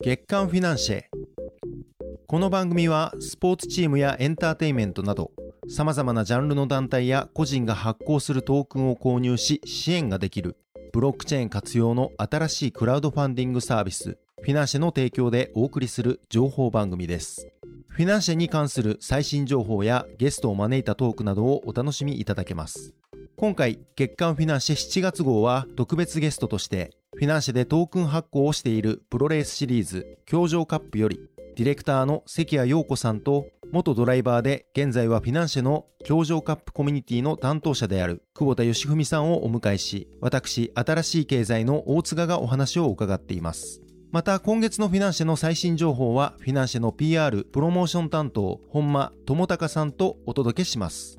月刊フィナンシェ。この番組はスポーツチームやエンターテインメントなどさまざまなジャンルの団体や個人が発行するトークンを購入し支援ができるブロックチェーン活用の新しいクラウドファンディングサービスフィナンシェの提供でお送りする情報番組です。フィナンシェに関する最新情報やゲストを招いたトークなどをお楽しみいただけます。今回月刊フィナンシェ7月号は特別ゲストとしてフィナンシェでトークン発行をしているプロレースシリーズ教場カップよりディレクターの関谷陽子さんと元ドライバーで現在はフィナンシェの教場カップコミュニティの担当者である久保田義文さんをお迎えし私新しい経済の大塚がお話を伺っています。また今月のフィナンシェの最新情報はフィナンシェの PR プロモーション担当本間智隆さんとお届けします。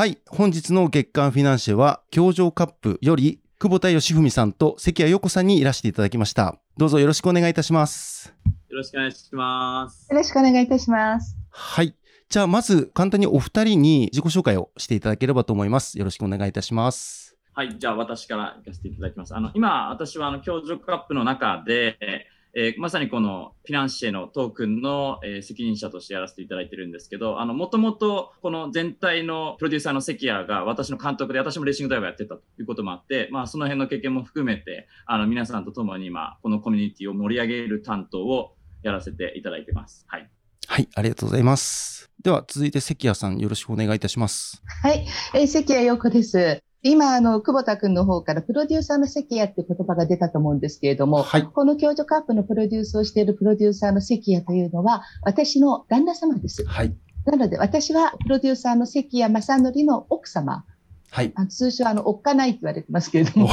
はい。本日の月間フィナンシェは、教場カップより、久保田義文さんと関谷陽子さんにいらしていただきました。どうぞよろしくお願いいたします。よろしくお願いします。よろしくお願いいたします。はい。じゃあ、まず、簡単にお二人に自己紹介をしていただければと思います。よろしくお願いいたします。はい。じゃあ、私から行かせていただきます。あの、今、私は、あの、教場カップの中で、えー、まさにこのフィナンシェのトークンの、えー、責任者としてやらせていただいてるんですけど、あの、もともとこの全体のプロデューサーの関谷が私の監督で、私もレーシングドライバーやってたということもあって、まあその辺の経験も含めて、あの、皆さんと共に今、このコミュニティを盛り上げる担当をやらせていただいてます。はい。はい、ありがとうございます。では、続いて関谷さん、よろしくお願いいたします。はい、えー、関谷陽子です。今、あの、久保田君の方からプロデューサーの関谷って言葉が出たと思うんですけれども、はい、この共助カップのプロデュースをしているプロデューサーの関谷というのは、私の旦那様です。はい。なので、私はプロデューサーの関谷正則の奥様はい、あ通称あの、おっかないって言われてますけれども、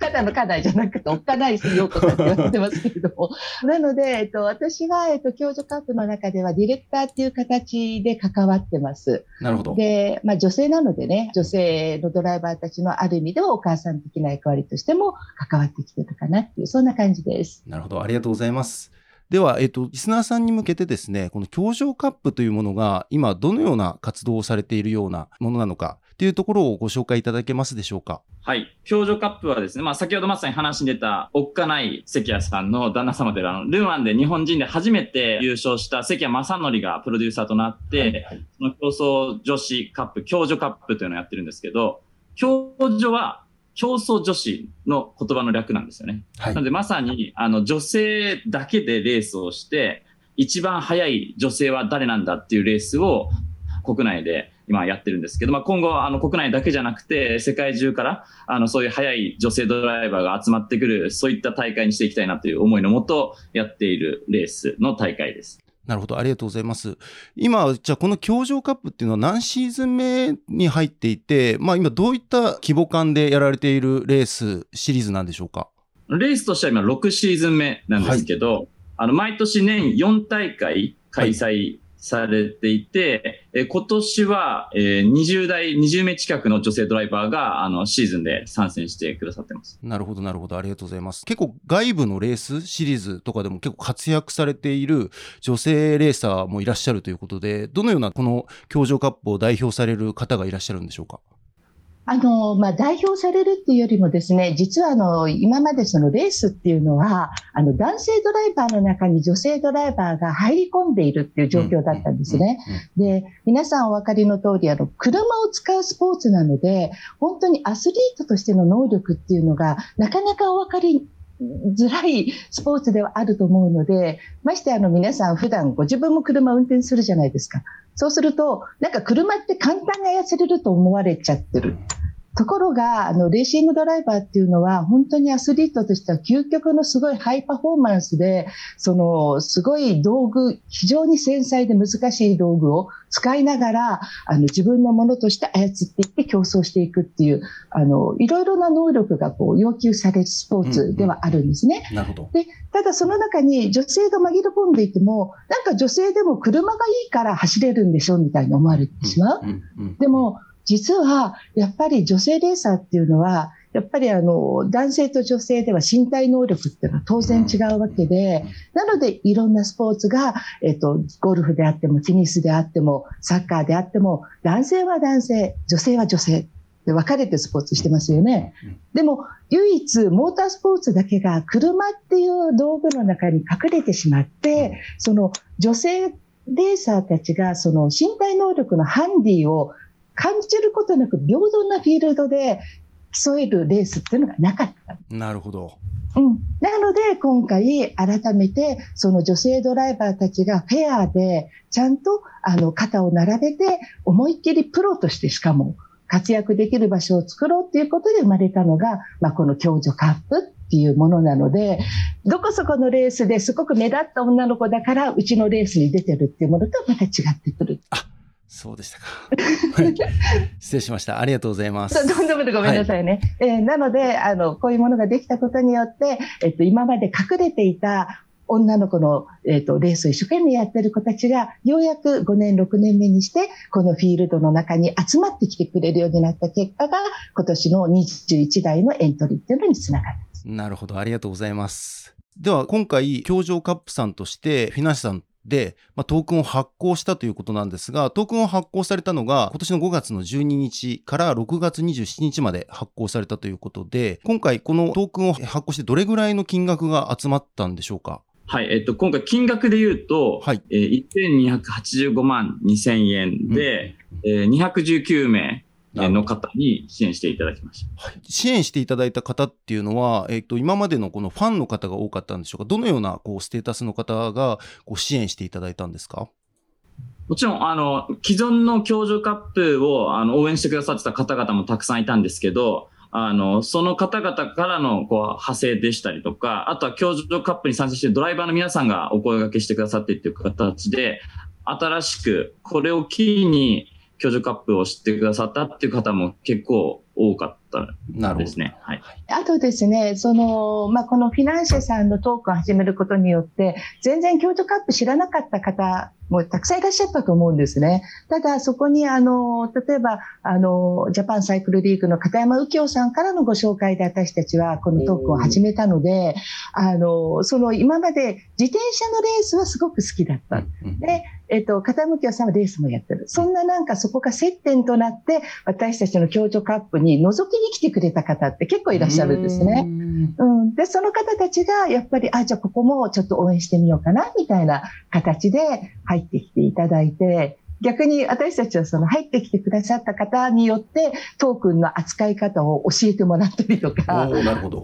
ただの課題じゃなくて、おっかないようこさんって言われてますけれども、なので、えっと、私は、えっと、共助カップの中ではディレクターっていう形で関わってます。なるほど。で、まあ女性なのでね、女性のドライバーたちのある意味ではお母さん的な役割としても関わってきてたかなっていう、そんな感じです。なるほど。ありがとうございます。では、えっと、リスナーさんに向けてですね、この協情カップというものが今どのような活動をされているようなものなのか、っていうところをご紹介いただけますでしょうか？はい。表情カップはですね、まあ先ほどまさに話に出た、おっかない関谷さんの旦那様であの、ルーマンで日本人で初めて優勝した関谷正則がプロデューサーとなって、はいはい、その競争女子カップ、共助カップというのをやってるんですけど、共助は競争女子の言葉の略なんですよね。はい、なのでまさに、あの、女性だけでレースをして、一番速い女性は誰なんだっていうレースを国内で今やってるんですけど、まあ、今後あの国内だけじゃなくて世界中からあのそういう速い女性ドライバーが集まってくるそういった大会にしていきたいなという思いのもとやっているレースの大会です。なるほど、ありがとうございます。今、じゃあこの協情カップっていうのは何シーズン目に入っていて、まあ今どういった規模感でやられているレースシリーズなんでしょうか？レースとしては今6シーズン目なんですけど、はい、あの毎年年4大会開催されていて、え今年は、えー、20代、20名近くの女性ドライバーが、あの、シーズンで参戦してくださってます。なるほど、なるほど。ありがとうございます。結構外部のレースシリーズとかでも結構活躍されている女性レーサーもいらっしゃるということで、どのようなこの協情カップを代表される方がいらっしゃるんでしょうか？あの、まあ、代表されるっていうよりもですね、実はあの、今までそのレースっていうのは、あの、男性ドライバーの中に女性ドライバーが入り込んでいるっていう状況だったんですね。で、皆さんお分かりの通り、あの、車を使うスポーツなので、本当にアスリートとしての能力っていうのが、なかなかお分かりづらいスポーツではあると思うので、ましてあの皆さん普段ご自分も車を運転するじゃないですか。そうすると、なんか車って簡単に操れると思われちゃってる。ところが、あの、レーシングドライバーっていうのは、本当にアスリートとしては究極のすごいハイパフォーマンスで、その、すごい道具、非常に繊細で難しい道具を使いながら、あの、自分のものとして操っていって競争していくっていう、あの、いろいろな能力がこう要求されるスポーツではあるんですね。うんうん、なるほど。で、ただその中に女性が紛れ込んでいても、なんか女性でも車がいいから走れるんでしょみたいに思われてしまう。でも、実は、やっぱり女性レーサーっていうのは、やっぱりあの、男性と女性では身体能力っていうのは当然違うわけで、なのでいろんなスポーツが、えっと、ゴルフであっても、テニスであっても、サッカーであっても、男性は男性、女性は女性で分かれてスポーツしてますよね。でも、唯一モータースポーツだけが車っていう道具の中に隠れてしまって、その女性レーサーたちがその身体能力のハンディを感じることなく平等なフィールドで競えるレースっていうのがなかった。なるほど。うん。なので、今回、改めて、その女性ドライバーたちがフェアで、ちゃんと、あの、肩を並べて、思いっきりプロとしてしかも、活躍できる場所を作ろうっていうことで生まれたのが、まあ、この共助カップっていうものなので、どこそこのレースですごく目立った女の子だから、うちのレースに出てるっていうものとはまた違ってくる。あそうでしたか。失礼しました。ありがとうございます。とんでもごめんなさいね。はい、えー、なので、あの、こういうものができたことによって、えっと、今まで隠れていた女の子の、えっと、レースを一生懸命やってる子たちが、ようやく5年、6年目にして、このフィールドの中に集まってきてくれるようになった結果が、今年の21代のエントリーっていうのにつながる。なるほど。ありがとうございます。では、今回、教場カップさんとして、フィナンシさんで、まあ、トークンを発行したということなんですが、トークンを発行されたのが今年の5月の12日から6月27日まで発行されたということで、今回このトークンを発行してどれぐらいの金額が集まったんでしょうか？はい、えっと、今回金額で言うと、はい、えー、1285万2000円で、うん、えー、219名の方に支援していただきました。はい、支援していただいた方っていうのは、えっ、ー、と、今までのこのファンの方が多かったんでしょうか？どのようなこうステータスの方がこう支援していただいたんですか？もちろん、あの、既存の共助カップをあの応援してくださってた方々もたくさんいたんですけど、あの、その方々からのこう派生でしたりとか、あとは共助カップに参加しているドライバーの皆さんがお声掛けしてくださってっていう形で、新しくこれをキーに居住カップを知ってくださったっていう方も結構多かったですね。はい。あとですね、その、まあ、このフィナンシェさんのトークを始めることによって、全然共助カップ知らなかった方もたくさんいらっしゃったと思うんですね。ただ、そこに、あの、例えば、あの、ジャパンサイクルリーグの片山右京さんからのご紹介で私たちはこのトークを始めたので、あの、その今まで自転車のレースはすごく好きだった。で、えっと、片山右京さんはレースもやってる。そんななんかそこが接点となって、私たちの共助カップに覗きに来てくれた方って結構いらっしゃるんですね。うん、で、その方たちがやっぱり、あ、じゃあここもちょっと応援してみようかな、みたいな形で入ってきていただいて、逆に私たちはその入ってきてくださった方によってトークンの扱い方を教えてもらったりとか、なるほど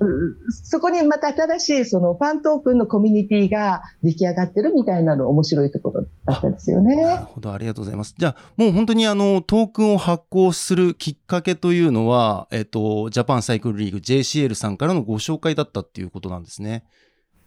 そこにまた新しいそのファントークンのコミュニティが出来上がってるみたいなの面白いところだったんですよね。なるほど、ありがとうございます。じゃあもう本当にあのトークンを発行するきっかけというのは、えっと、ジャパンサイクルリーグ JCL さんからのご紹介だったっていうことなんですね。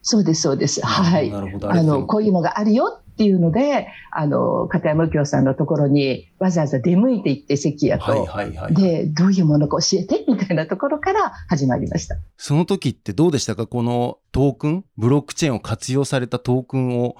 そうです、そうです。はい。なるほど。あの、こういうのがあるよっていうので、あの、片山右京さんのところにわざわざ出向いていって関谷と、はいはいはい、で、どういうものか教えてみたいなところから始まりました。その時ってどうでしたか？このトークン、ブロックチェーンを活用されたトークンを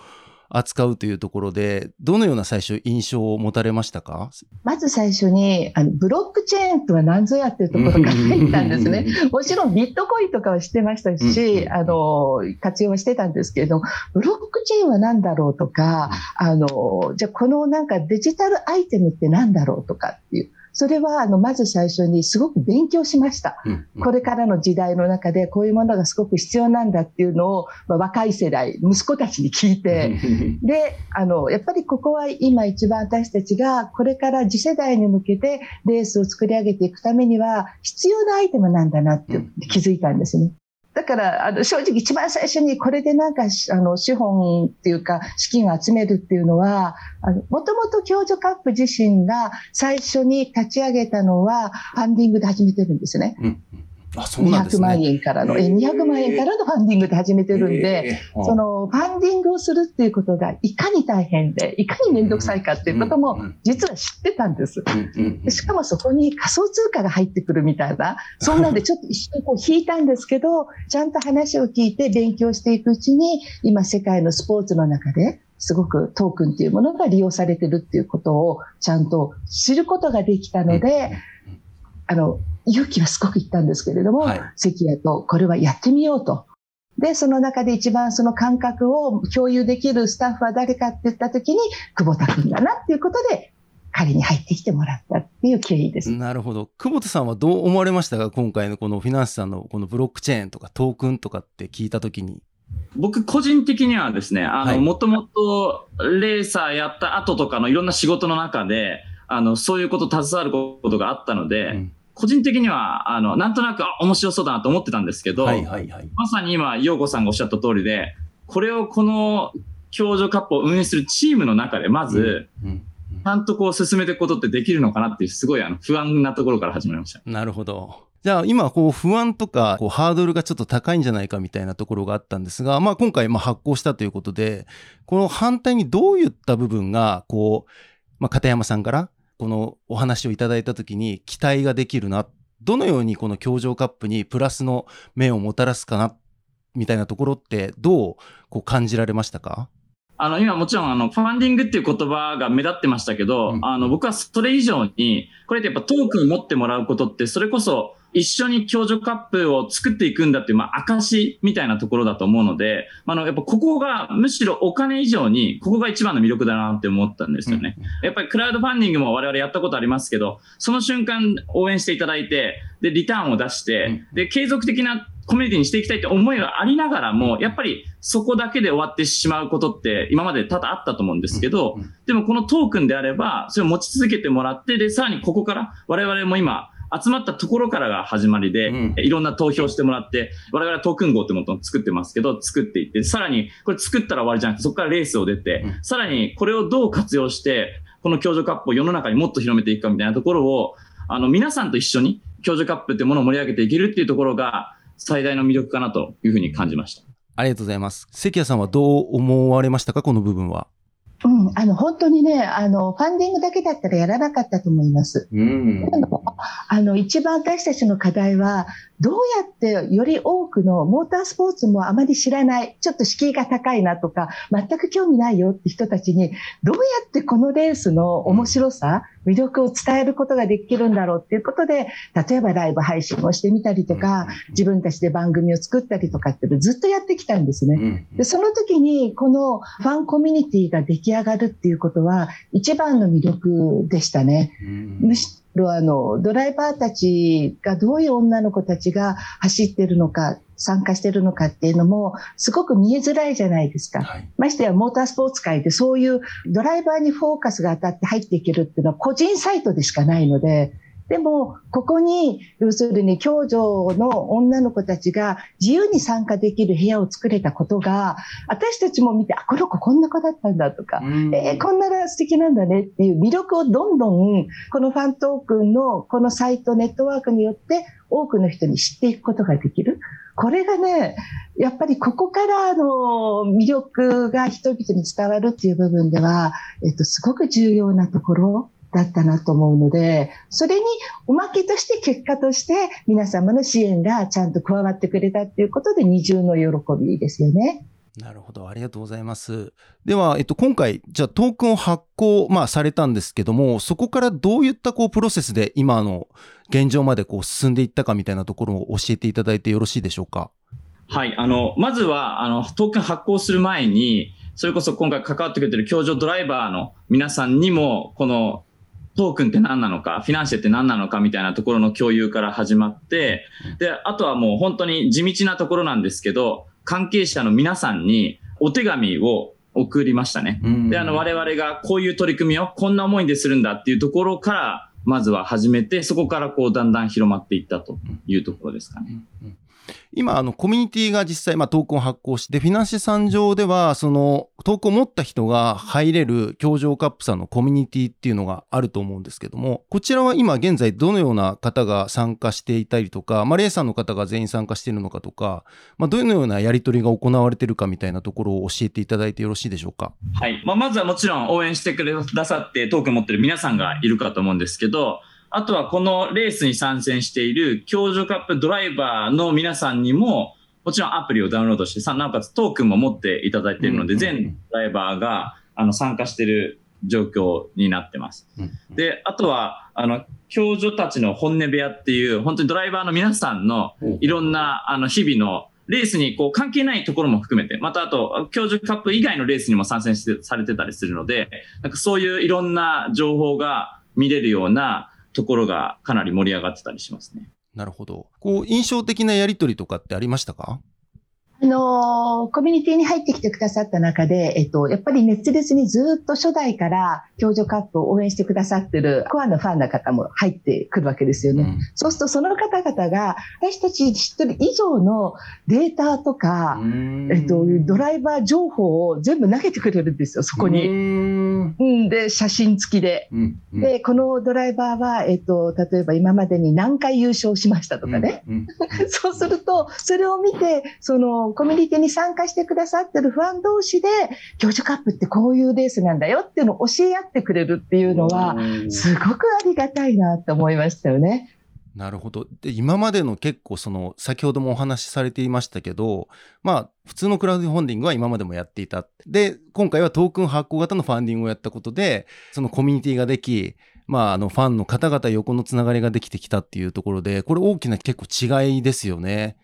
扱うというところで、どのような最初印象を持たれましたか？まず最初に、あの、ブロックチェーンとは何ぞやっていうところから入ったんですね。もちろんビットコインとかはしてましたし、あの、活用はしてたんですけれども、ブロックチェーンは何だろうとか、あの、じゃあこのなんかデジタルアイテムって何だろうとかっていう。それは、あの、まず最初にすごく勉強しました。うんうん、これからの時代の中でこういうものがすごく必要なんだっていうのを、まあ、若い世代、息子たちに聞いて、で、あの、やっぱりここは今一番私たちがこれから次世代に向けてレースを作り上げていくためには必要なアイテムなんだなって気づいたんですね。だから、あの、正直一番最初にこれでなんか、あの、資本っていうか、資金を集めるっていうのは、あの、もともと共助カップ自身が最初に立ち上げたのは、ファンディングで始めてるんですね。うんあそうなんですね、200万円からの、えー、200万円からのファンディングで始めてるんで、えー、そのファンディングをするっていうことがいかに大変で、いかにめんどくさいかっていうことも実は知ってたんです。しかもそこに仮想通貨が入ってくるみたいな、そんなんでちょっと一瞬こう引いたんですけど、ちゃんと話を聞いて勉強していくうちに、今世界のスポーツの中ですごくトークンっていうものが利用されてるっていうことをちゃんと知ることができたので、あの、勇気はすごく言ったんですけれども、はい、関谷とこれはやってみようと。で、その中で一番その感覚を共有できるスタッフは誰かって言った時に、久保田君だなっていうことで、彼に入ってきてもらったっていう経緯です。なるほど。久保田さんはどう思われましたか？今回のこのフィナンシさんのこのブロックチェーンとかトークンとかって聞いた時に。僕個人的にはですね、あの、もともとレーサーやった後とかのいろんな仕事の中で、あの、そういうこと携わることがあったので、うん。個人的には、あの、なんとなく、あ、面白そうだなと思ってたんですけど、はいはいはい、まさに今、陽子さんがおっしゃった通りで、これをこの共助カップを運営するチームの中で、まず、うん。うん。ちゃんとこう進めていくことってできるのかなっていう、すごいあの不安なところから始まりました。なるほど。じゃあ今こう不安とかこうハードルがちょっと高いんじゃないかみたいなところがあったんですが、まあ今回まあ発行したということで、この反対にどういった部分がこう、まあ片山さんからこのお話をいただいたときに期待ができるな、どのようにこの協情カップにプラスの面をもたらすかな、みたいなところってどうこう感じられましたか？あの、今もちろん、あの、ファンディングっていう言葉が目立ってましたけど、うん、あの、僕はそれ以上に、これってやっぱトークン持ってもらうことって、それこそ、一緒に共助カップを作っていくんだっていう、まあ、証みたいなところだと思うので、あの、やっぱここが、むしろお金以上に、ここが一番の魅力だなって思ったんですよね。やっぱりクラウドファンディングも我々やったことありますけど、その瞬間応援していただいて、で、リターンを出して、で、継続的なコミュニティにしていきたいって思いがありながらも、やっぱりそこだけで終わってしまうことって今まで多々あったと思うんですけど、でもこのトークンであれば、それを持ち続けてもらって、で、さらにここから我々も今、集まったところからが始まりで、うん、いろんな投票してもらって、我々はトークン号ってものを作ってますけど、作っていって、さらにこれ作ったら終わりじゃなくて、そこからレースを出て、うん、さらにこれをどう活用して、この共助カップを世の中にもっと広めていくかみたいなところを、あの、皆さんと一緒に共助カップっていうものを盛り上げていけるっていうところが、最大の魅力かなというふうに感じました。ありがとうございます。関谷さんはどう思われましたか、この部分は。うん、あの、本当にね、あの、ファンディングだけだったらやらなかったと思います。うん。あの、一番私たちの課題は、どうやってより多くのモータースポーツもあまり知らない、ちょっと敷居が高いなとか、全く興味ないよって人たちに、どうやってこのレースの面白さ、魅力を伝えることができるんだろうっていうことで、例えばライブ配信をしてみたりとか、自分たちで番組を作ったりとかってずっとやってきたんですね。で、その時にこのファンコミュニティが出来上がるっていうことは、一番の魅力でしたね。あの、ドライバーたちがどういう女の子たちが走ってるのか、参加してるのかっていうのも、すごく見えづらいじゃないですか。はい、ましてや、モータースポーツ界でそういうドライバーにフォーカスが当たって入っていけるっていうのは個人サイトでしかないので、でも、ここに、要するに、共助の女の子たちが自由に参加できる部屋を作れたことが、私たちも見て、あ、この子こんな子だったんだとか、えー、こんな素敵なんだねっていう魅力をどんどん、このファントークンのこのサイト、ネットワークによって多くの人に知っていくことができる。これがね、やっぱりここからの魅力が人々に伝わるっていう部分では、えっと、すごく重要なところだったなと思うので、それにおまけとして結果として皆様の支援がちゃんと加わってくれたっていうことで二重の喜びですよね。なるほど。ありがとうございます。では、えっと、今回、じゃあトークンを発行、まあ、されたんですけども、そこからどういったこう、プロセスで今の現状までこう、進んでいったかみたいなところを教えていただいてよろしいでしょうか？はい。あの、まずは、あの、トークン発行する前に、それこそ今回関わってくれてる協助ドライバーの皆さんにも、このトークンって何なのか、フィナンシェって何なのかみたいなところの共有から始まって、で、あとはもう本当に地道なところなんですけど、関係者の皆さんにお手紙を送りましたね。で、あの、我々がこういう取り組みをこんな思いでするんだっていうところから、まずは始めて、そこからこうだんだん広まっていったというところですかね。今、あの、コミュニティが実際、まあ、トークンを発行して、フィナンシェ産上では、その、トークンを持った人が入れる協情カップさんのコミュニティっていうのがあると思うんですけども、こちらは今現在どのような方が参加していたりとか、まあ、レイさんの方が全員参加しているのかとか、まあ、どのようなやり取りが行われているかみたいなところを教えていただいてよろしいでしょうか？はい。まあ、まずはもちろん応援してくださってトークン持ってる皆さんがいるかと思うんですけど、あとはこのレースに参戦している共助カップドライバーの皆さんにも、もちろんアプリをダウンロードして、なおかつトークンも持っていただいているので、全ドライバーがあの参加している状況になってます。で、あとは、あの、共助たちの本音部屋っていう、本当にドライバーの皆さんのいろんな、あの、日々のレースにこう関係ないところも含めて、またあと、教授カップ以外のレースにも参戦してされてたりするので、なんかそういういろんな情報が見れるようなところがかなり盛り上がってたりしますね。なるほど。こう、印象的なやりとりとかってありましたか？あの、コミュニティに入ってきてくださった中で、えっと、やっぱり熱烈にずっと初代から共助カップを応援してくださってるコアのファンの方も入ってくるわけですよね。うん、そうするとその方々が私たち知ってる以上のデータとか、えっと、ドライバー情報を全部投げてくれるんですよ、そこに。うん。で、写真付きで。うん。うん、で、このドライバーは、えっと、例えば今までに何回優勝しましたとかね。そうすると、それを見て、その、コミュニティに参加してくださってるファン同士で、教授カップってこういうレースなんだよっていうのを教え合ってくれるっていうのは、すごくありがたいなって思いましたよね。なるほど。で、今までの結構その、先ほどもお話しされていましたけど、まあ、普通のクラウドファンディングは今までもやっていた。で、今回はトークン発行型のファンディングをやったことで、そのコミュニティができ、まあ、あの、ファンの方々横のつながりができてきたっていうところで、これ大きな結構違いですよね。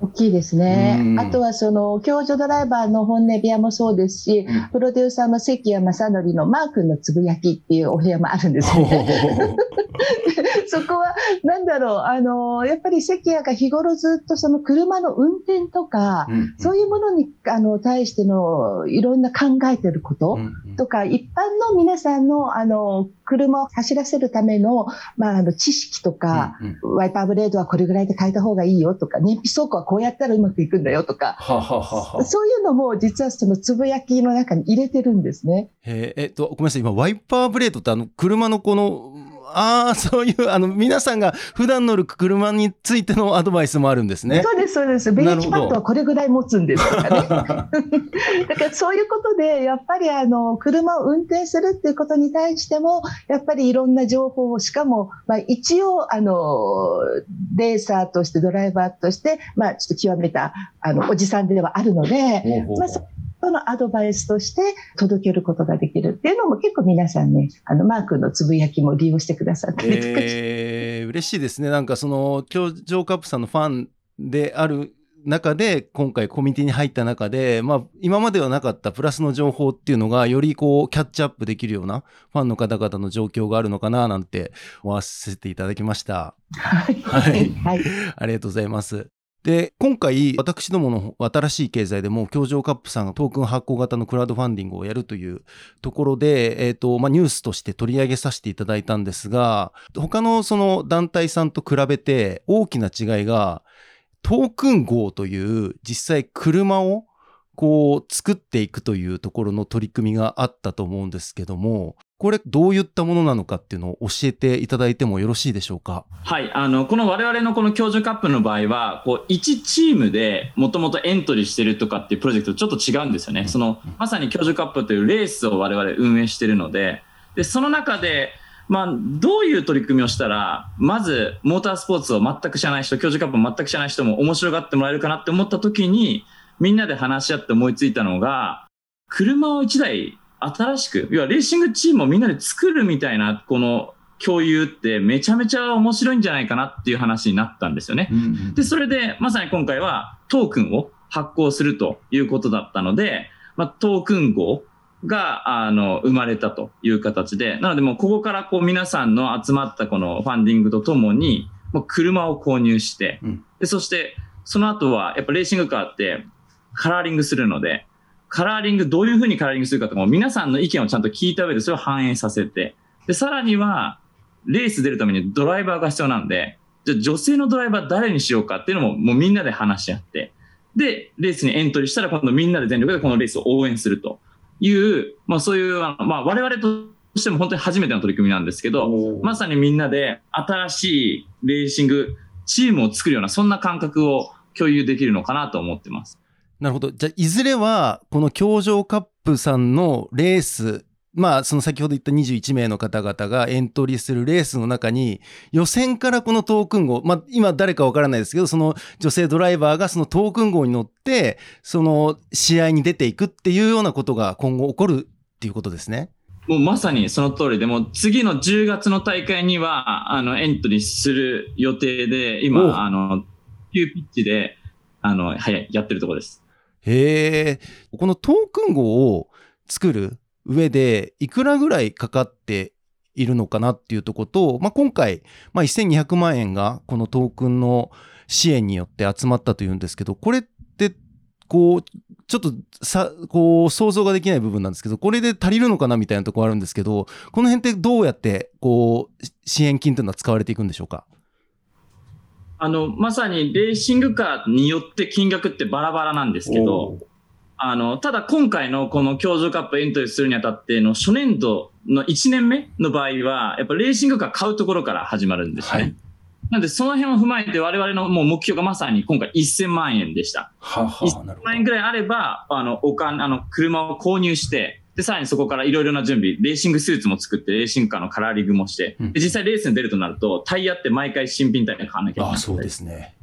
大きいですね。あとはその、共助ドライバーの本音部屋もそうですし、うん、プロデューサーの関谷正則のマー君のつぶやきっていうお部屋もあるんですね。そこは、なんだろう、あの、やっぱり関谷が日頃ずっとその車の運転とか、うん。うん、そういうものに、あの、対してのいろんな考えてることとか、うん。うん、一般の皆さんの、あの、車を走らせるための、まあ、あの、知識とか、うんうん、ワイパーブレードはこれぐらいで変えた方がいいよとか、燃費走行はこうやったらうまくいくんだよとか、はははそういうのも実はそのつぶやきの中に入れてるんですね。ええっと、ごめんなさい、今、ワイパーブレードってあの、車のこの、ああ、そういう、あの、皆さんが普段乗る車についてのアドバイスもあるんですね。そうです、そうです。ベージパッドはこれぐらい持つんですとかね。だからそういうことで、やっぱりあの、車を運転するっていうことに対しても、やっぱりいろんな情報を、しかも、まあ一応、あの、レーサーとして、ドライバーとして、まあちょっと極めた、あの、おじさんではあるので、まあそのアドバイスとして届けることができるっていうのも結構皆さんね、あの、マークのつぶやきも利用してくださって。えー、嬉しいですね。なんかその、今日、ジョーカップさんのファンである中で、今回コミュニティに入った中で、まあ、今まではなかったプラスの情報っていうのが、よりこう、キャッチアップできるようなファンの方々の状況があるのかな、なんて思わせていただきました。はい。はい。はい、ありがとうございます。で、今回、私どもの新しい経済でも、協情カップさんがトークン発行型のクラウドファンディングをやるというところで、えっ、ー、と、まあ、ニュースとして取り上げさせていただいたんですが、他のその団体さんと比べて大きな違いが、トークン号という実際車をこう作っていくというところの取り組みがあったと思うんですけども、これどういったものなのかっていうのを教えていただいてもよろしいでしょうか？はい。あの、この我々のこの教授カップの場合は、こう、1チームでもともとエントリーしてるとかっていうプロジェクトとちょっと違うんですよね。その、まさに教授カップというレースを我々運営してるので、で、その中で、まあ、どういう取り組みをしたら、まず、モータースポーツを全く知らない人、教授カップを全く知らない人も面白がってもらえるかなって思った時に、みんなで話し合って思いついたのが、車を1台新しく、要はレーシングチームをみんなで作るみたいな、この共有ってめちゃめちゃ面白いんじゃないかなっていう話になったんですよね。うんうん、で、それでまさに今回はトークンを発行するということだったので、まあ、トークン号が、あの、生まれたという形で、なのでもうここからこう皆さんの集まったこのファンディングとともに、もう車を購入して、うん、で、そしてその後はやっぱレーシングカーってカラーリングするので、カラーリング、どういうふうにカラーリングするかとかも皆さんの意見をちゃんと聞いた上でそれを反映させて、で、さらには、レース出るためにドライバーが必要なんで、じゃ女性のドライバー誰にしようかっていうのももうみんなで話し合って、で、レースにエントリーしたら今度みんなで全力でこのレースを応援するという、まあそういう、まあ我々としても本当に初めての取り組みなんですけど、まさにみんなで新しいレーシングチームを作るような、そんな感覚を共有できるのかなと思ってます。なるほど。じゃあ、いずれは、この協情カップさんのレースまあ、その先ほど言った21名の方々がエントリーするレースの中に、予選からこのトークン号、まあ、今誰かわからないですけど、その女性ドライバーがそのトークン号に乗って、その試合に出ていくっていうようなことが今後起こるっていうことですね。もうまさにその通りで、も次の10月の大会には、あの、エントリーする予定で、今、あの、急ピッチで、あの、はい、やってるところです。へえ。このトークン号を作る上で、いくらぐらいかかっているのかなっていうとこと、まあ、今回、まあ、1200万円がこのトークンの支援によって集まったというんですけど、これって、こう、ちょっとさ、こう、想像ができない部分なんですけど、これで足りるのかなみたいなところあるんですけど、この辺ってどうやって、こう、支援金というのは使われていくんでしょうか？あの、まさにレーシングカーによって金額ってバラバラなんですけど、あの、ただ今回のこの共助カップエントリーするにあたっての初年度の1年目の場合は、やっぱレーシングカー買うところから始まるんですね。はい、なんでその辺を踏まえて我々のもう目標がまさに今回1000万円でした。はは1000万円ぐらいあれば、あの、お金、あの、車を購入して、で、さらにそこからいろいろな準備、レーシングスーツも作って、レーシングカーのカラーリングもして、うん、で実際レースに出るとなると、タイヤって毎回新品タイヤ買わなきゃいけない。あ、そうですね。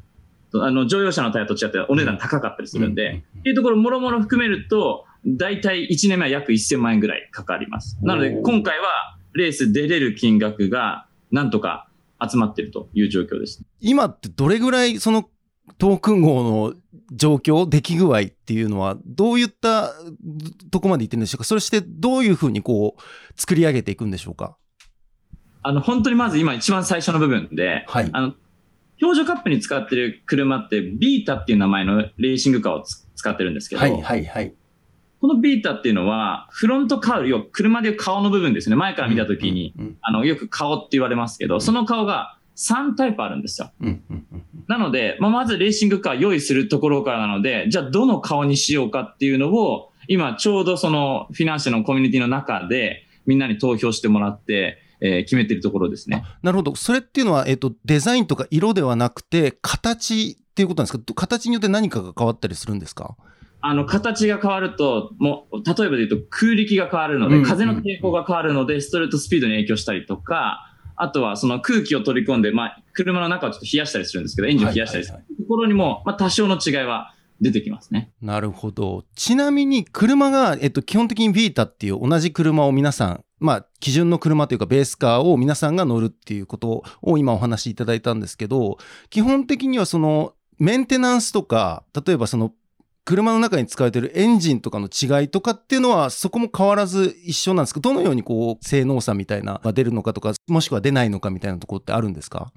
あの、乗用車のタイヤと違ってお値段高かったりするんで、っていうところもろもろ含めると、大体1年目は約1000万円ぐらいかかります。なので、今回はレース出れる金額がなんとか集まっているという状況です。今ってどれぐらいそのトークン号の状況、出来具合っていうのは、どういったとこまでいってるんでしょうか？それしてどういうふうにこう、作り上げていくんでしょうか？あの、本当にまず今一番最初の部分で、はい、あの、表情カップに使ってる車って、ビータっていう名前のレーシングカーを使ってるんですけど、はいはいはい。このビータっていうのは、フロントカウル、要は車でいう顔の部分ですね。前から見たときに、うんうんうん、あの、よく顔って言われますけど、その顔が3タイプあるんですよ。なので、まあ、まずレーシングカー用意するところからなので、じゃあどの顔にしようかっていうのを、今ちょうどそのフィナンシェのコミュニティの中でみんなに投票してもらって、えー、決めてるところですね。なるほど。それっていうのは、えっ、ー、と、デザインとか色ではなくて、形っていうことなんですか？形によって何かが変わったりするんですか？あの、形が変わると、もう、例えばで言うと空力が変わるので、うん、風の抵抗が変わるので、ストレートスピードに影響したりとか、あとはその空気を取り込んで、まあ、車の中をちょっと冷やしたりするんですけど、エンジンを冷やしたりするところにも、まあ、多少の違いは出てきますね。なるほど。ちなみに、車が、えっと、基本的にビータっていう同じ車を皆さん、まあ、基準の車というかベースカーを皆さんが乗るっていうことを今お話しいただいたんですけど、基本的にはそのメンテナンスとか、例えばその車の中に使われているエンジンとかの違いとかっていうのはそこも変わらず一緒なんですけど、どのようにこう性能差みたいなが出るのかとか、もしくは出ないのかみたいなところってあるんですか？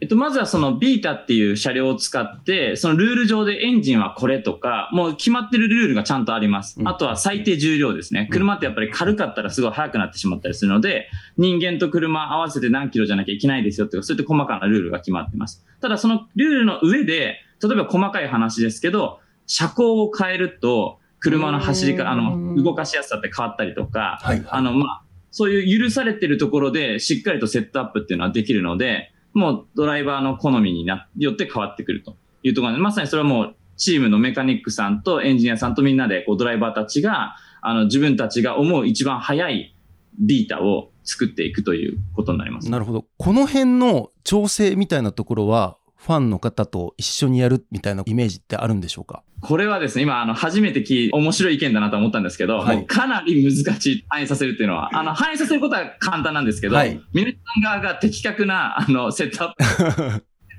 えっと、まずはそのビータっていう車両を使って、そのルール上でエンジンはこれとか、もう決まってるルールがちゃんとあります。あとは最低重量ですね。車ってやっぱり軽かったらすごい速くなってしまったりするので、人間と車合わせて何キロじゃなきゃいけないですよって、そういった細かなルールが決まってます。ただそのルールの上で、例えば細かい話ですけど、車高を変えると、車の走りか、あの、動かしやすさって変わったりとか、はいはい、あの、まあ、そういう許されてるところでしっかりとセットアップっていうのはできるので、もうドライバーの好みになよって変わってくるというところで、まさにそれはもうチームのメカニックさんとエンジニアさんとみんなでこうドライバーたちが、あの自分たちが思う一番速いビータを作っていくということになります。なるほど。この辺の調整みたいなところは、ファンの方と一緒にやるみたいなイメージってあるんでしょうか？これはですね、今、あの、初めて聞い、面白い意見だなと思ったんですけど、はい、かなり難しい、反映させるっていうのは、あの、反映させることは簡単なんですけど、はい、皆さん側が的確な、あの、セットアップ。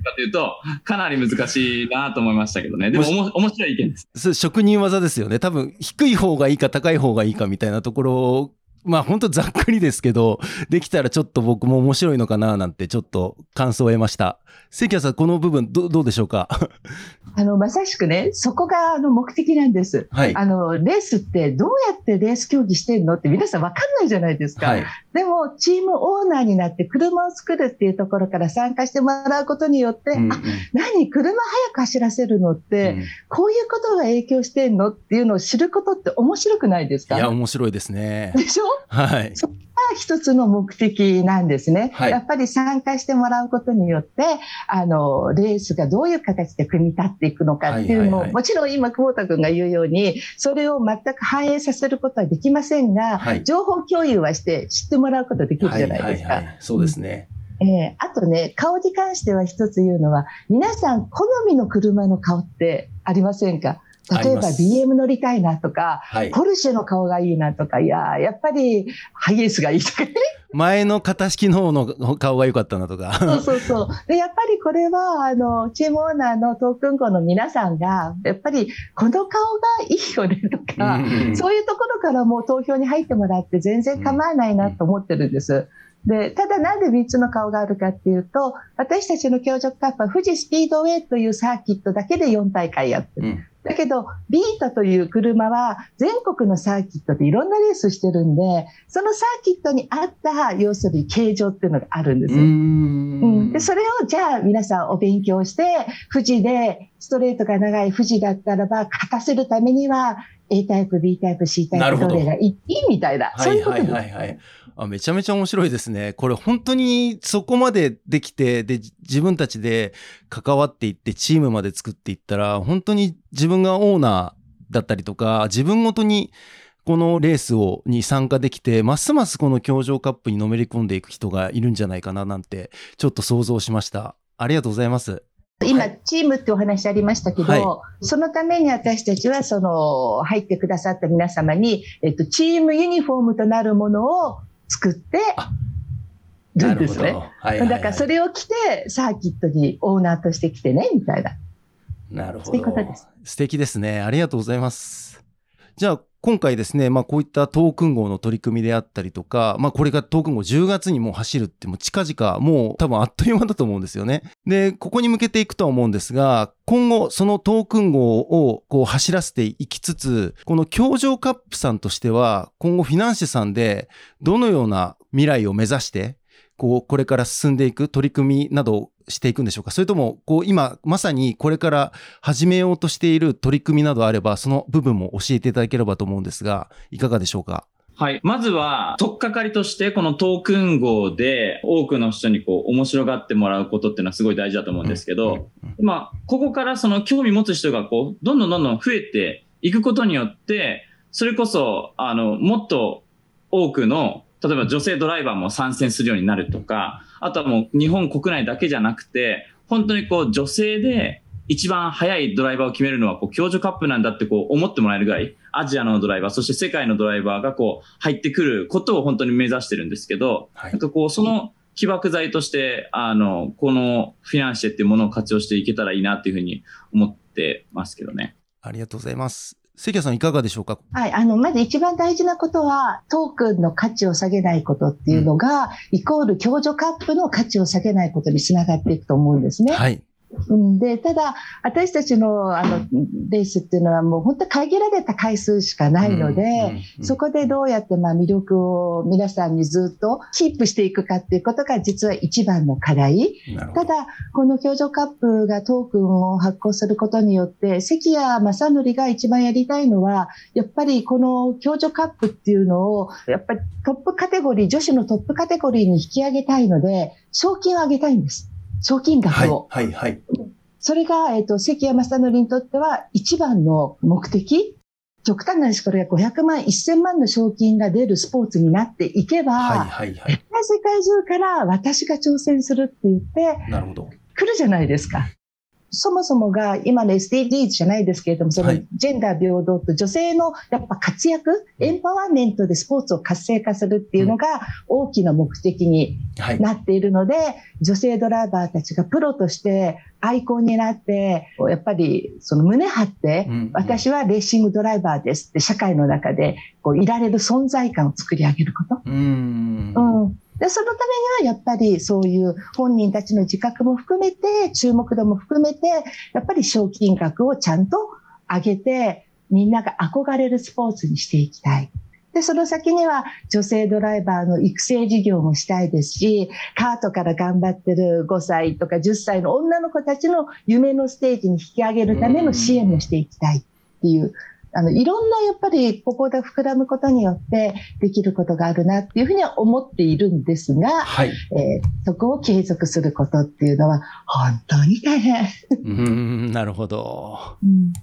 かというと、かなり難しいなと思いましたけどね。でも、も面白い意見です。職人技ですよね。多分、低い方がいいか高い方がいいかみたいなところまあ本当ざっくりですけど、できたらちょっと僕も面白いのかななんてちょっと感想を得ました。関谷さん、この部分どどうでしょうか？あの、まさしくね、そこがあの目的なんです。はい。あの、レースってどうやってレース競技してんのって皆さんわかんないじゃないですか。はい。でも、チームオーナーになって車を作るっていうところから参加してもらうことによって、うんうん、あ、何車早く走らせるのって、うん、こういうことが影響してんのっていうのを知ることって面白くないですか？いや、面白いですね。でしょ？はい。一つの目的なんですね。はい、やっぱり参加してもらうことによって、あの、レースがどういう形で組み立っていくのかっていうのを、もちろん今、久保田君が言うように、それを全く反映させることはできませんが、はい、情報共有はして知ってもらうことできるじゃないですか。はいはいはい、そうですね。えー、あとね、顔に関しては一つ言うのは、皆さん好みの車の顔ってありませんか？例えば BM 乗りたいなとか、はい、ポルシェの顔がいいなとか、いや、やっぱりハイエースがいいとかね。前の型式の方の顔が良かったなとか。そうそうそう。で、やっぱりこれは、あの、チームオーナーのトークン号の皆さんが、やっぱりこの顔がいいよねとか、うんうん、そういうところからもう投票に入ってもらって全然構わないなと思ってるんです。で、ただなんで3つの顔があるかっていうと、私たちの協力カップは富士スピードウェイというサーキットだけで4大会やってる。うんだけど、ビータという車は全国のサーキットでいろんなレースしてるんで、そのサーキットに合った、要するに形状っていうのがあるんですよ。うん、でそれをじゃあ皆さんお勉強して、富士でストレートが長い富士だったらば、勝たせるためには A タイプ、B タイプ、C タイプ、どれがいい？みたいな。そういうことです。はいはいはい、はい。あめちゃめちゃ面白いですね。これ本当にそこまでできて、で、自分たちで関わっていって、チームまで作っていったら、本当に自分がオーナーだったりとか、自分ごとにこのレースをに参加できて、ますますこの協情カップにのめり込んでいく人がいるんじゃないかななんて、ちょっと想像しました。ありがとうございます。今、チームってお話ありましたけど、はい、そのために私たちは、その、入ってくださった皆様に、えっと、チームユニフォームとなるものを作ってるんですね。はいはいはい、だからそれを着て、サーキットにオーナーとして来てね、みたいな。なるほど。そういうことです。素敵ですね。ありがとうございます。じゃあ、今回ですね、まあこういったトークン号の取り組みであったりとか、まあこれがトークン号10月にもう走るってもう近々もう多分あっという間だと思うんですよね。で、ここに向けていくとは思うんですが、今後そのトークン号をこう走らせていきつつ、この協情カップさんとしては今後フィナンシェさんでどのような未来を目指してこう、これから進んでいく取り組みなどしていくんでしょうか？それとも、こう、今、まさにこれから始めようとしている取り組みなどあれば、その部分も教えていただければと思うんですが、いかがでしょうか？はい。まずは、とっかかりとして、このトークン号で多くの人にこう、面白がってもらうことっていうのはすごい大事だと思うんですけど、まあ、ここからその興味持つ人がこう、どんどんどんどん増えていくことによって、それこそ、あの、もっと多くの例えば女性ドライバーも参戦するようになるとか、あとはもう日本国内だけじゃなくて、本当にこう女性で一番速いドライバーを決めるのはこう共助カップなんだってこう思ってもらえるぐらい、アジアのドライバー、そして世界のドライバーがこう入ってくることを本当に目指してるんですけど、はい、なんかこうその起爆剤として、あの、このフィナンシェっていうものを活用していけたらいいなっていうふうに思ってますけどね。ありがとうございます。関谷さんいかがでしょうか？はい。あの、まず一番大事なことは、トークンの価値を下げないことっていうのが、うん、イコール共助カップの価値を下げないことにつながっていくと思うんですね。はい。で、ただ、私たちのあのレースっていうのはもう本当限られた回数しかないので、そこでどうやってまあ魅力を皆さんにずっとキープしていくかっていうことが実は一番の課題。ただ、この共助カップがトークンを発行することによって、関谷正則が一番やりたいのは、やっぱりこの共助カップっていうのを、やっぱりトップカテゴリー、女子のトップカテゴリーに引き上げたいので、賞金を上げたいんです。賞金額を。はい、はい、はい。それが、えっ、ー、と、関山正則にとっては一番の目的？極端な話、これが500万、1000万の賞金が出るスポーツになっていけば、はいはいはい、世界中から私が挑戦するって言って、なるほど。来るじゃないですか。そもそもが今の SDGs じゃないですけれども、そのジェンダー平等と女性のやっぱ活躍、エンパワーメントでスポーツを活性化するっていうのが大きな目的になっているので、女性ドライバーたちがプロとしてアイコンになって、やっぱりその胸張って、私はレーシングドライバーですって社会の中でこういられる存在感を作り上げること。うん。うんで、そのためにはやっぱりそういう本人たちの自覚も含めて、注目度も含めて、やっぱり賞金額をちゃんと上げて、みんなが憧れるスポーツにしていきたい。で、その先には女性ドライバーの育成事業もしたいですし、カートから頑張ってる5歳とか10歳の女の子たちの夢のステージに引き上げるための支援もしていきたいっていう、あの、いろんなやっぱりここで膨らむことによってできることがあるなっていうふうには思っているんですが、はい、えー、そこを継続することっていうのは本当に大変。うん、なるほど。うん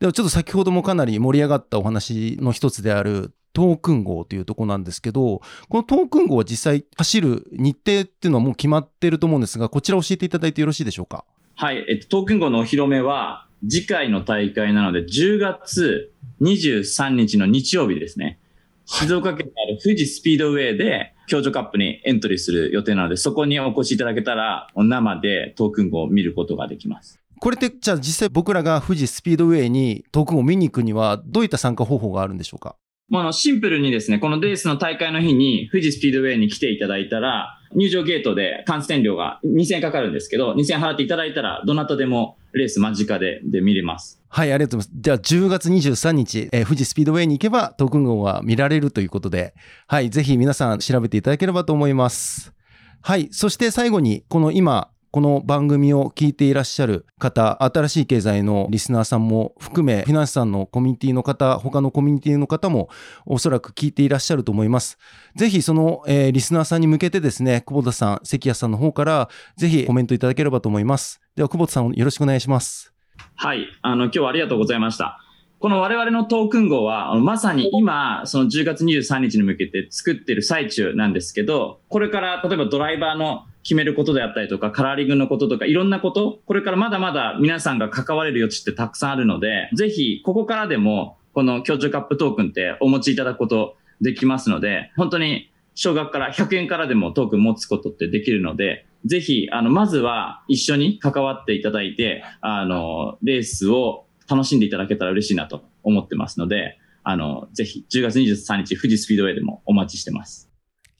ではちょっと先ほどもかなり盛り上がったお話の一つであるトークン号というとこなんですけど、このトークン号は実際走る日程っていうのはもう決まってると思うんですが、こちら教えていただいてよろしいでしょうか？はい、えっと、トークン号のお披露目は、次回の大会なので、10月23日の日曜日ですね。静岡県にある富士スピードウェイで、共助カップにエントリーする予定なので、そこにお越しいただけたら、生でトークン号を見ることができます。これって、じゃあ実際僕らが富士スピードウェイにトークンを見に行くには、どういった参加方法があるんでしょうか？まあ、シンプルにですね、このレースの大会の日に富士スピードウェイに来ていただいたら、入場ゲートで観戦料が2000円かかるんですけど、2000円払っていただいたら、どなたでもレース間近でで見れます。はい、ありがとうございます。じゃあ、10月23日、えー、富士スピードウェイに行けば、トークン号は見られるということで、はい、ぜひ皆さん調べていただければと思います。はい、そして最後に、この今、この番組を聞いていらっしゃる方、新しい経済のリスナーさんも含め、フィナンシさんのコミュニティの方、他のコミュニティの方もおそらく聞いていらっしゃると思います。ぜひその、えー、リスナーさんに向けてですね、久保田さん、関谷さんの方からぜひコメントいただければと思います。では、久保田さんよろしくお願いします。はい、あの、今日はありがとうございました。この我々のトークン号は、まさに今、その10月23日に向けて作ってる最中なんですけど、これから例えばドライバーの決めることであったりとか、カラーリングのこととか、いろんなこと、これからまだまだ皆さんが関われる余地ってたくさんあるので、ぜひ、ここからでも、この協調カップトークンってお持ちいただくことできますので、本当に少額から100円からでもトークン持つことってできるので、ぜひ、あの、まずは一緒に関わっていただいて、あの、レースを楽しんでいただけたら嬉しいなと思ってますので、あの、ぜひ10月23日富士スピードウェイでもお待ちしてます。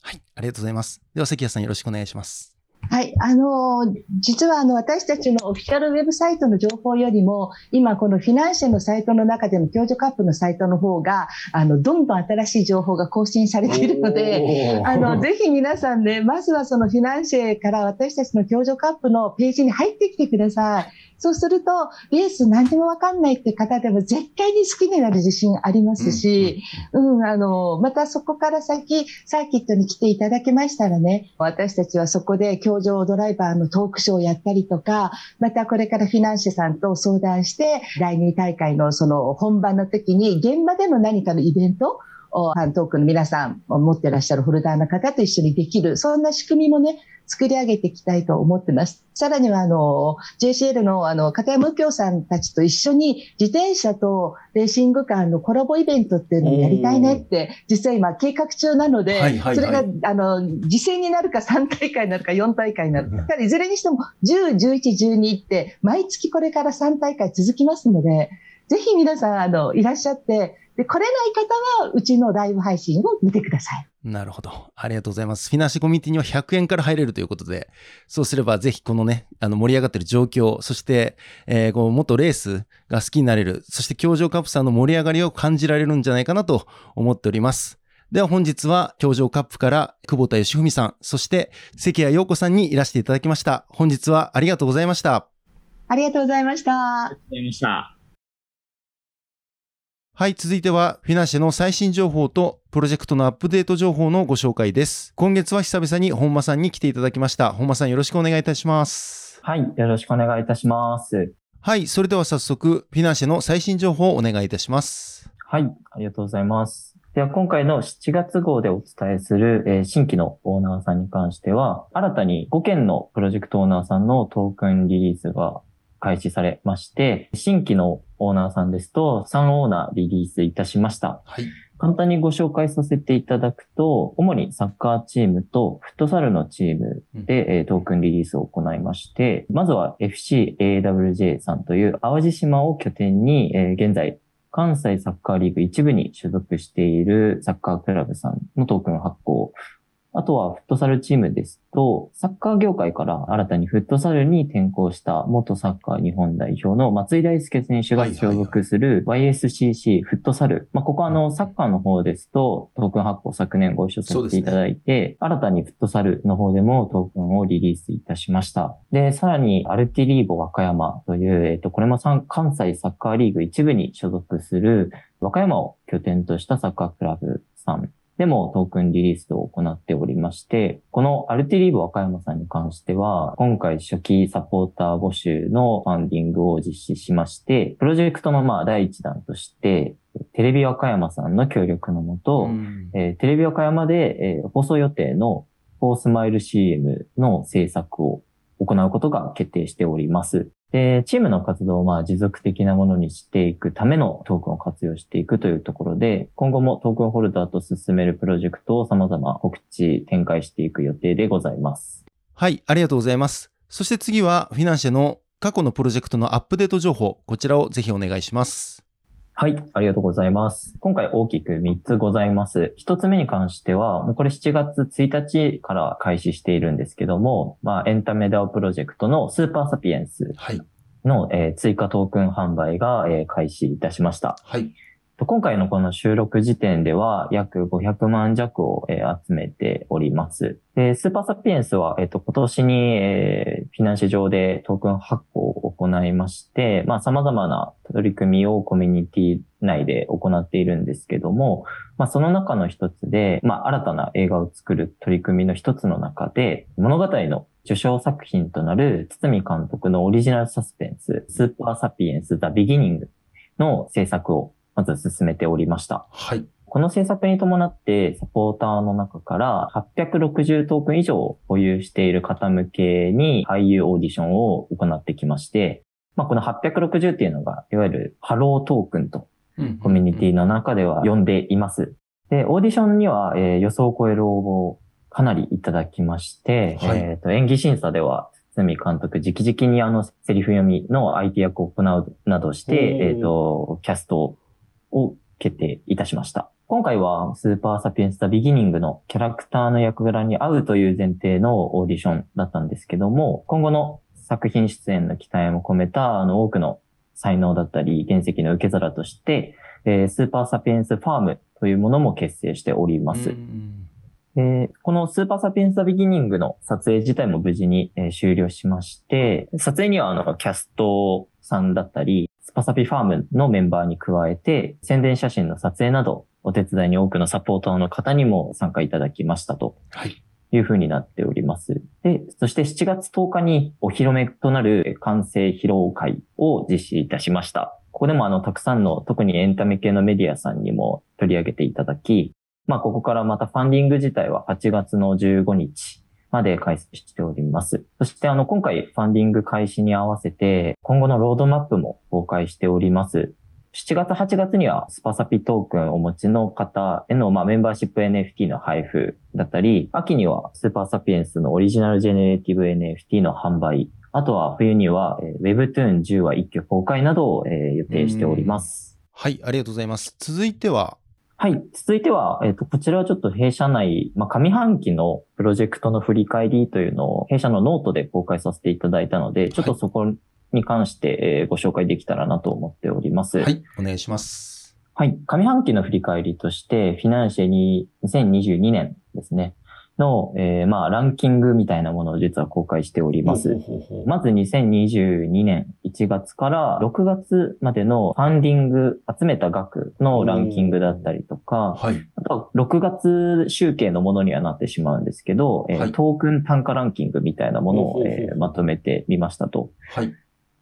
はい、ありがとうございます。では関谷さんよろしくお願いします。はい、あの実はあの私たちのオフィシャルウェブサイトの情報よりも今このフィナンシェのサイトの中での共助カップのサイトの方があのどんどん新しい情報が更新されているのであのぜひ皆さんねまずはそのフィナンシェから私たちの共助カップのページに入ってきてください。そうすると、レース何にもわかんないって方でも絶対に好きになる自信ありますし、うん、うん、あの、またそこから先、サーキットに来ていただけましたらね、私たちはそこで教場ドライバーのトークショーをやったりとか、またこれからフィナンシェさんと相談して、第2大会のその本番の時に現場での何かのイベント、ファントークの皆さん、持ってらっしゃるホルダーの方と一緒にできる、そんな仕組みもね、作り上げていきたいと思ってます。さらには、あの、JCL の、あの、片山右京さんたちと一緒に自転車とレーシングカーのコラボイベントっていうのをやりたいねって、実は今計画中なので、はいはいはい、それが、あの、実践になるか3大会になるか4大会になるか、いずれにしても10、11、12って毎月これから3大会続きますので、ぜひ皆さん、あの、いらっしゃって、で、来れない方は、うちのライブ配信を見てください。なるほど。ありがとうございます。フィナンシェコミュニティには100円から入れるということで、そうすればぜひこのね、あの盛り上がってる状況、そして、えー、こう元レースが好きになれる、そして協情カップさんの盛り上がりを感じられるんじゃないかなと思っております。では本日は協情カップから久保田義文さん、そして関谷陽子さんにいらしていただきました。本日はありがとうございました。ありがとうございました。ありがとうございました。はい、続いては、フィナンシェの最新情報と、プロジェクトのアップデート情報のご紹介です。今月は久々に本間さんに来ていただきました。本間さんよろしくお願いいたします。はい、よろしくお願いいたします。はい、それでは早速、フィナンシェの最新情報をお願いいたします。はい、ありがとうございます。では、今回の7月号でお伝えする、えー、新規のオーナーさんに関しては、新たに5件のプロジェクトオーナーさんのトークンリリースが開始されまして、新規のオーナーさんですと3オーナーリリースいたしました。はい。簡単にご紹介させていただくと、主にサッカーチームとフットサルのチームで、うん、トークンリリースを行いまして、まずは FCAWJ さんという淡路島を拠点に、えー、現在関西サッカーリーグ一部に所属しているサッカークラブさんのトークン発行あとはフットサルチームですと、サッカー業界から新たにフットサルに転向した元サッカー日本代表の松井大輔選手が所属する YSCC フットサル。まあ、ここはあの、サッカーの方ですと、トークン発行昨年ご一緒させていただいて、ね、新たにフットサルの方でもトークンをリリースいたしました。で、さらにアルティリーボ和歌山という、えっと、これも関西サッカーリーグ一部に所属する和歌山を拠点としたサッカークラブさんでもトークンリリースを行っておりまして、このアルティリーブ和歌山さんに関しては、今回初期サポーター募集のファンディングを実施しまして、プロジェクトのまあ第一弾として、テレビ和歌山さんの協力のもと、えー、テレビ和歌山で、えー、放送予定のフォースマイル CM の制作を行うことが決定しております。で、チームの活動をまあ持続的なものにしていくためのトークンを活用していくというところで、今後もトークンホルダーと進めるプロジェクトを様々告知、展開していく予定でございます。はい、ありがとうございます。そして次は、フィナンシェの過去のプロジェクトのアップデート情報、こちらをぜひお願いします。はい、ありがとうございます。今回大きく3つございます。1つ目に関しては、もうこれ7月1日から開始しているんですけども、まあ、エンタメダオプロジェクトのスーパーサピエンス。はい。の、えー、追加トークン販売が、えー、開始いたしました。はい。今回のこの収録時点では約500万弱を、え、集めております。で、スーパーサピエンスは、えっ、と、今年に、えー、フィナンシェ上でトークン発行を行いまして、まあ、様々な取り組みをコミュニティ内で行っているんですけども、まあ、その中の一つで、まあ、新たな映画を作る取り組みの一つの中で、物語の受賞作品となる堤監督のオリジナルサスペンス、スーパーサピエンス・ザ・ビギニングの制作をまず進めておりました。はい。この制作に伴って、サポーターの中から860トークン以上保有している方向けに俳優オーディションを行ってきまして、まあ、この860っていうのが、いわゆるハロートークンとコミュニティの中では呼んでいます。で、オーディションには、えー、予想を超える応募かなりいただきまして、はい、えと、演技審査では、堤監督直々にあの、セリフ読みの相手役を行うなどして、えっ、ー、と、キャストを決定いたしました。今回はスーパーサピエンスザビギニングのキャラクターの役柄に合うという前提のオーディションだったんですけども、今後の作品出演の期待も込めた、あの、多くの才能だったり、原石の受け皿として、えー、スーパーサピエンスファームというものも結成しております。で、このスーパーサピエンス・ザ・ビギニングの撮影自体も無事に、えー、終了しまして、撮影にはあの、キャストさんだったり、スパサピファームのメンバーに加えて、宣伝写真の撮影など、お手伝いに多くのサポーターの方にも参加いただきましたと。はい。いう風になっております。で、そして7月10日にお披露目となる完成披露会を実施いたしました。ここでもあの、たくさんの特にエンタメ系のメディアさんにも取り上げていただき、まあ、ここからまたファンディング自体は8月の15日まで開始しております。そして、あの、今回ファンディング開始に合わせて、今後のロードマップも公開しております。7月、8月にはスパサピトークンをお持ちの方への、まあ、メンバーシップ NFT の配布だったり、秋にはスーパーサピエンスのオリジナルジェネレーティブ NFT の販売、あとは冬には Webtoon10 話一挙公開などを予定しております。はい、ありがとうございます。続いてははい。続いては、えっ、ー、と、こちらはちょっと弊社内、まあ、上半期のプロジェクトの振り返りというのを弊社のノートで公開させていただいたので、ちょっとそこに関して、えご紹介できたらなと思っております。はい。お願いします。はい。上半期の振り返りとして、フィナンシェに2022年ですね。の、えー、まあ、ランキングみたいなものを実は公開しております。まず2022年1月から6月までのファンディング集めた額のランキングだったりとか、はい、あとは6月集計のものにはなってしまうんですけど、えー、トークン単価ランキングみたいなものを、えー、まとめてみましたと。はい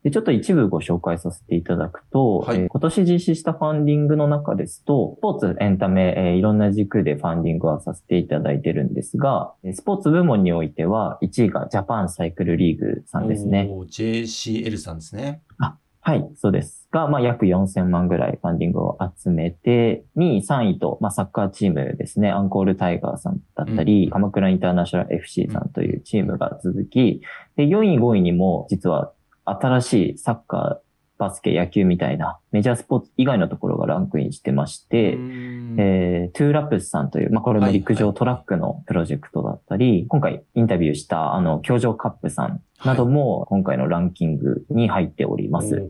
で、ちょっと一部ご紹介させていただくと、はい、えー、今年実施したファンディングの中ですと、スポーツ、エンタメ、えー、いろんな軸でファンディングはさせていただいてるんですが、スポーツ部門においては、1位がジャパンサイクルリーグさんですね。JCL さんですね。あ、はい、そうです。が、まあ、約4000万ぐらいファンディングを集めて、2位、3位と、まあ、サッカーチームですね、アンコールタイガーさんだったり、うん、鎌倉インターナショナル FC さんというチームが続き、で、4位、5位にも、実は新しいサッカー、バスケ、野球みたいなメジャースポーツ以外のところがランクインしてまして、えー、トゥーラップスさんという、まあ、これも陸上トラックのプロジェクトだったり、はいはい、今回インタビューしたあの、教場カップさんなども今回のランキングに入っております。はい、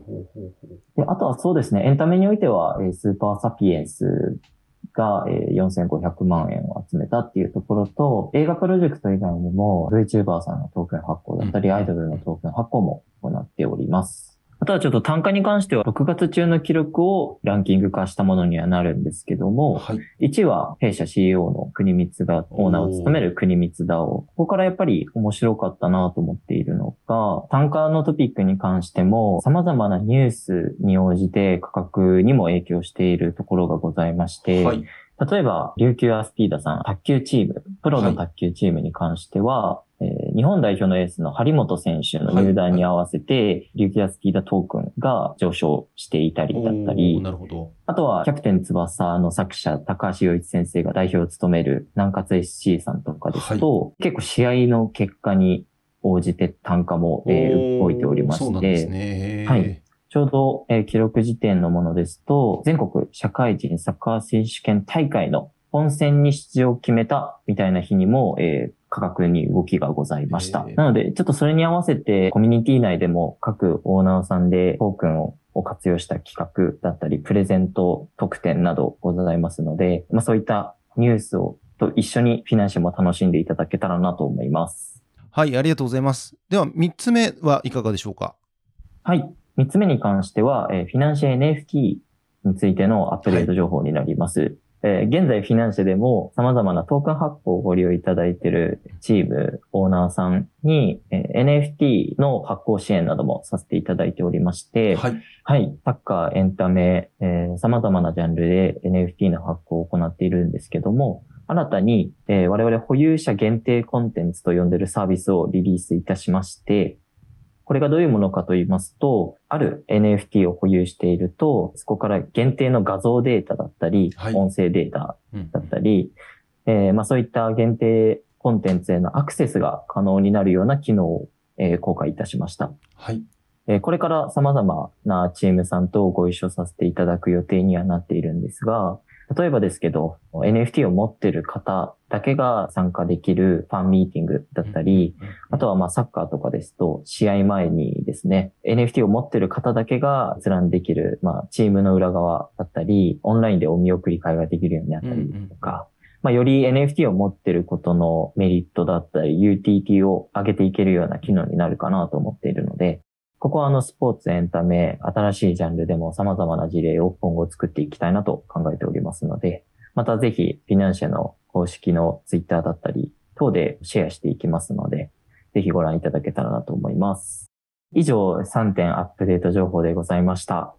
であとはそうですね、エンタメにおいては、スーパーサピエンスが4500万円を集めたっていうところと、映画プロジェクト以外にも VTuber さんのトークン発行だったり、アイドルのトークン発行も行っております。あとはちょっと単価に関しては6月中の記録をランキング化したものにはなるんですけども、はい、1は弊社 CEO の国光がオーナーを務める国光だを、ここからやっぱり面白かったなと思っているのが、単価のトピックに関しても様々なニュースに応じて価格にも影響しているところがございまして、はい例えば、琉球アスピーダさん、卓球チーム、プロの卓球チームに関しては、ー、日本代表のエースの張本選手の入団に合わせて、琉球アスピーダトークンが上昇していたりだったり、なるほど。あとは、キャプテン翼の作者、高橋洋一先生が代表を務める南葛 SC さんとかですと、はい、結構試合の結果に応じて単価も、えー、動いておりまして。はい。ちょうど、えー、記録時点のものですと、全国社会人サッカー選手権大会の本戦に出場を決めたみたいな日にも、えー、価格に動きがございました。なので、ちょっとそれに合わせてコミュニティ内でも各オーナーさんでトークンをを活用した企画だったり、プレゼント特典などございますので、まあそういったニュースをと一緒にフィナンシェも楽しんでいただけたらなと思います。はい、ありがとうございます。では、3つ目はいかがでしょうか？はい。三つ目に関しては、えー、フィナンシェ NFT についてのアップデート情報になります。はい、えー、現在フィナンシェでも様々なトークン発行をご利用いただいているチーム、オーナーさんに、えー、NFT の発行支援などもさせていただいておりまして、はい。はい。サッカー、エンタメ、えー、様々なジャンルで NFT の発行を行っているんですけども、新たに、えー、我々保有者限定コンテンツと呼んでいるサービスをリリースいたしまして、これがどういうものかと言いますと、ある NFT を保有していると、そこから限定の画像データだったり、はい、音声データだったり、うんえー、まあ、そういった限定コンテンツへのアクセスが可能になるような機能を、えー、公開いたしました。はい。えー、これから様々なチームさんとご一緒させていただく予定にはなっているんですが、例えばですけど、NFT を持ってる方だけが参加できるファンミーティングだったり、あとはまあサッカーとかですと、試合前にですね、NFT を持ってる方だけが閲覧できる、まあチームの裏側だったり、オンラインでお見送り会ができるようになったりとか、まあより NFT を持ってることのメリットだったり、UTT を上げていけるような機能になるかなと思っているので、ここはあのスポーツ、エンタメ、新しいジャンルでも様々な事例を今後作っていきたいなと考えておりますので、またぜひフィナンシェの公式のツイッターだったり等でシェアしていきますので、ぜひご覧いただけたらなと思います。以上3点アップデート情報でございました。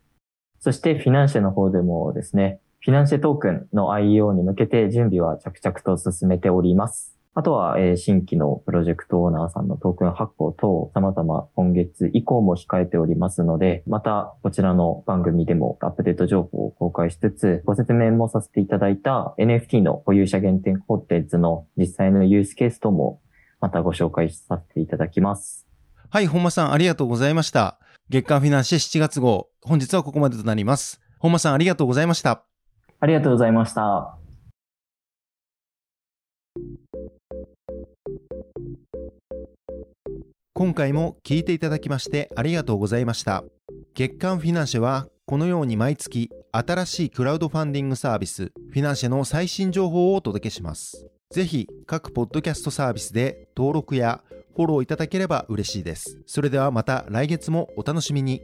そしてフィナンシェの方でもですね、フィナンシェトークンの IEO に向けて準備は着々と進めております。あとは、えー、新規のプロジェクトオーナーさんのトークン発行等、様々今月以降も控えておりますので、またこちらの番組でもアップデート情報を公開しつつ、ご説明もさせていただいた NFT の保有者限定コンテンツの実際のユースケースとも、またご紹介させていただきます。はい、本間さんありがとうございました。月間フィナンシェ7月号、本日はここまでとなります。本間さんありがとうございました。ありがとうございました。今回も聞いていただきましてありがとうございました。月刊フィナンシェはこのように毎月新しいクラウドファンディングサービスフィナンシェの最新情報をお届けします。ぜひ各ポッドキャストサービスで登録やフォローいただければ嬉しいです。それではまた来月もお楽しみに。